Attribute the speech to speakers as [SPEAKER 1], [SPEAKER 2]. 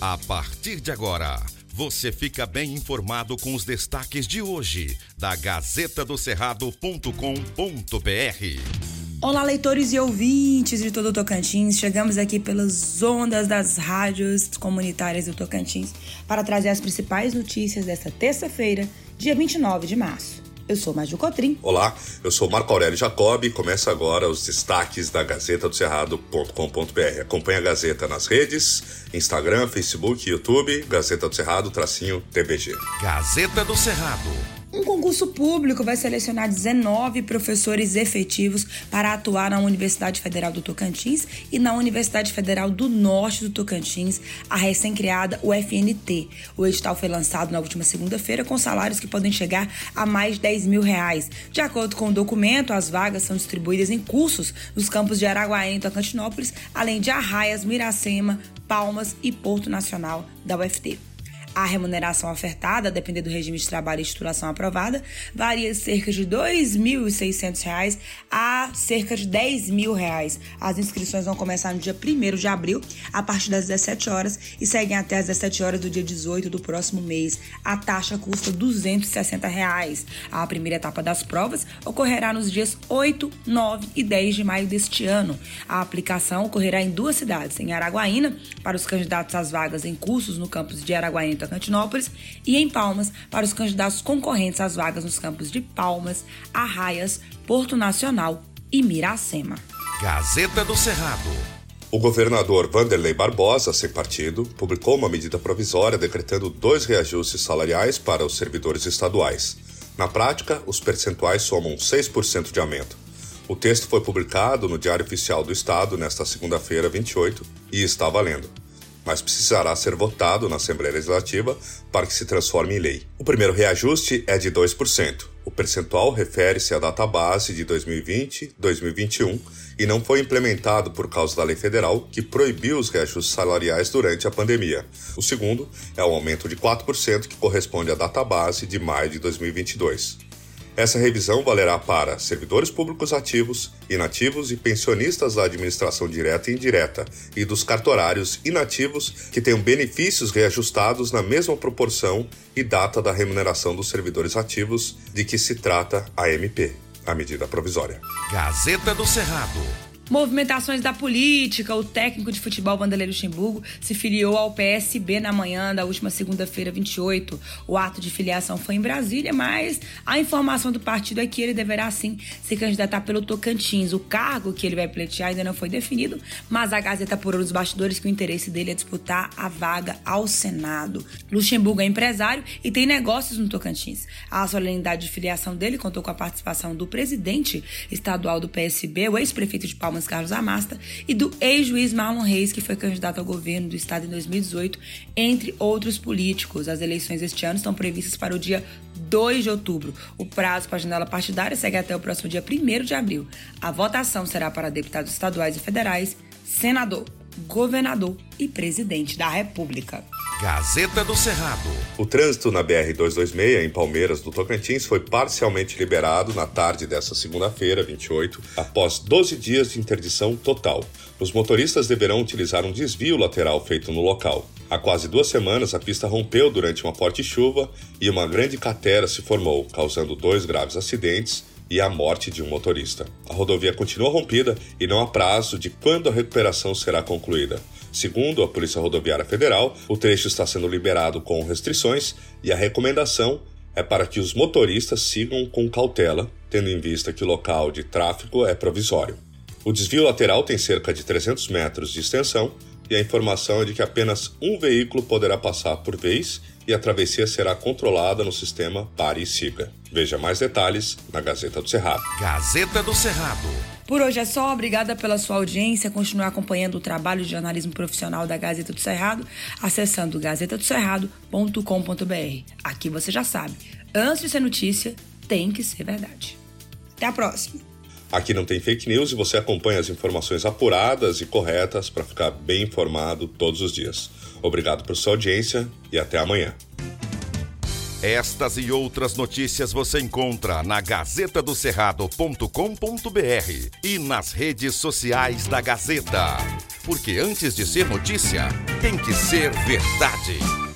[SPEAKER 1] A partir de agora, você fica bem informado com os destaques de hoje da Gazeta do Cerrado.com.br.
[SPEAKER 2] Olá, leitores e ouvintes de todo o Tocantins. Chegamos aqui pelas ondas das rádios comunitárias do Tocantins para trazer as principais notícias desta terça-feira, dia 29 de março. Eu sou Maju Cotrim.
[SPEAKER 3] Olá, eu sou Marco Aurélio Jacob e começa agora os destaques da Gazeta do Cerrado.com.br. Acompanhe a Gazeta nas redes, Instagram, Facebook, YouTube, Gazeta do Cerrado, tracinho TBG.
[SPEAKER 1] Gazeta do Cerrado
[SPEAKER 2] um concurso público vai selecionar 19 professores efetivos para atuar na Universidade Federal do Tocantins e na Universidade Federal do Norte do Tocantins, a recém-criada UFNT. O edital foi lançado na última segunda-feira com salários que podem chegar a mais de 10 mil reais. De acordo com o documento, as vagas são distribuídas em cursos nos campos de Araguaia e Tocantinópolis, além de Arraias, Miracema, Palmas e Porto Nacional da UFT. A remuneração ofertada, a depender do regime de trabalho e titulação aprovada, varia de cerca de R$ 2.600 a cerca de 10 mil reais. As inscrições vão começar no dia 1 de abril, a partir das 17 horas, e seguem até as 17 horas do dia 18 do próximo mês. A taxa custa 260 reais. A primeira etapa das provas ocorrerá nos dias 8, 9 e 10 de maio deste ano. A aplicação ocorrerá em duas cidades, em Araguaína, para os candidatos às vagas em cursos no campus de Araguaína Tocantinópolis e em Palmas para os candidatos concorrentes às vagas nos campos de Palmas, Arraias, Porto Nacional e Miracema.
[SPEAKER 1] Gazeta do Cerrado.
[SPEAKER 3] O governador Vanderlei Barbosa, sem partido, publicou uma medida provisória decretando dois reajustes salariais para os servidores estaduais. Na prática, os percentuais somam 6% de aumento. O texto foi publicado no Diário Oficial do Estado nesta segunda-feira, 28, e está valendo mas precisará ser votado na Assembleia Legislativa para que se transforme em lei. O primeiro reajuste é de 2%. O percentual refere-se à data base de 2020-2021 e não foi implementado por causa da lei federal que proibiu os reajustes salariais durante a pandemia. O segundo é o aumento de 4% que corresponde à data base de maio de 2022. Essa revisão valerá para servidores públicos ativos, inativos e pensionistas da administração direta e indireta e dos cartorários inativos que tenham benefícios reajustados na mesma proporção e data da remuneração dos servidores ativos de que se trata a MP, a medida provisória.
[SPEAKER 1] Gazeta do Cerrado.
[SPEAKER 2] Movimentações da política. O técnico de futebol Vanderlei Luxemburgo se filiou ao PSB na manhã da última segunda-feira, 28. O ato de filiação foi em Brasília, mas a informação do partido é que ele deverá sim se candidatar pelo Tocantins. O cargo que ele vai pleitear ainda não foi definido, mas a Gazeta apurou nos bastidores que o interesse dele é disputar a vaga ao Senado. Luxemburgo é empresário e tem negócios no Tocantins. A solenidade de filiação dele contou com a participação do presidente estadual do PSB, o ex-prefeito de Palmas Carlos Amasta, e do ex-juiz Marlon Reis, que foi candidato ao governo do estado em 2018, entre outros políticos. As eleições este ano estão previstas para o dia 2 de outubro. O prazo para a janela partidária segue até o próximo dia 1 de abril. A votação será para deputados estaduais e federais, senador, governador e presidente da República.
[SPEAKER 1] Gazeta do Cerrado.
[SPEAKER 3] O trânsito na BR-226 em Palmeiras do Tocantins foi parcialmente liberado na tarde desta segunda-feira, 28, após 12 dias de interdição total. Os motoristas deverão utilizar um desvio lateral feito no local. Há quase duas semanas, a pista rompeu durante uma forte chuva e uma grande cratera se formou, causando dois graves acidentes e a morte de um motorista. A rodovia continua rompida e não há prazo de quando a recuperação será concluída. Segundo a Polícia Rodoviária Federal, o trecho está sendo liberado com restrições e a recomendação é para que os motoristas sigam com cautela, tendo em vista que o local de tráfego é provisório. O desvio lateral tem cerca de 300 metros de extensão e a informação é de que apenas um veículo poderá passar por vez e a travessia será controlada no sistema Pare e Siga. Veja mais detalhes na Gazeta do Cerrado.
[SPEAKER 1] Gazeta do Cerrado.
[SPEAKER 2] Por hoje é só. Obrigada pela sua audiência. Continue acompanhando o trabalho de jornalismo profissional da Gazeta do Cerrado acessando gazetadocerrado.com.br. Aqui você já sabe, antes de ser notícia, tem que ser verdade. Até a próxima.
[SPEAKER 3] Aqui não tem fake news e você acompanha as informações apuradas e corretas para ficar bem informado todos os dias. Obrigado por sua audiência e até amanhã.
[SPEAKER 1] Estas e outras notícias você encontra na gazetadocerrado.com.br e nas redes sociais da Gazeta. Porque antes de ser notícia, tem que ser verdade.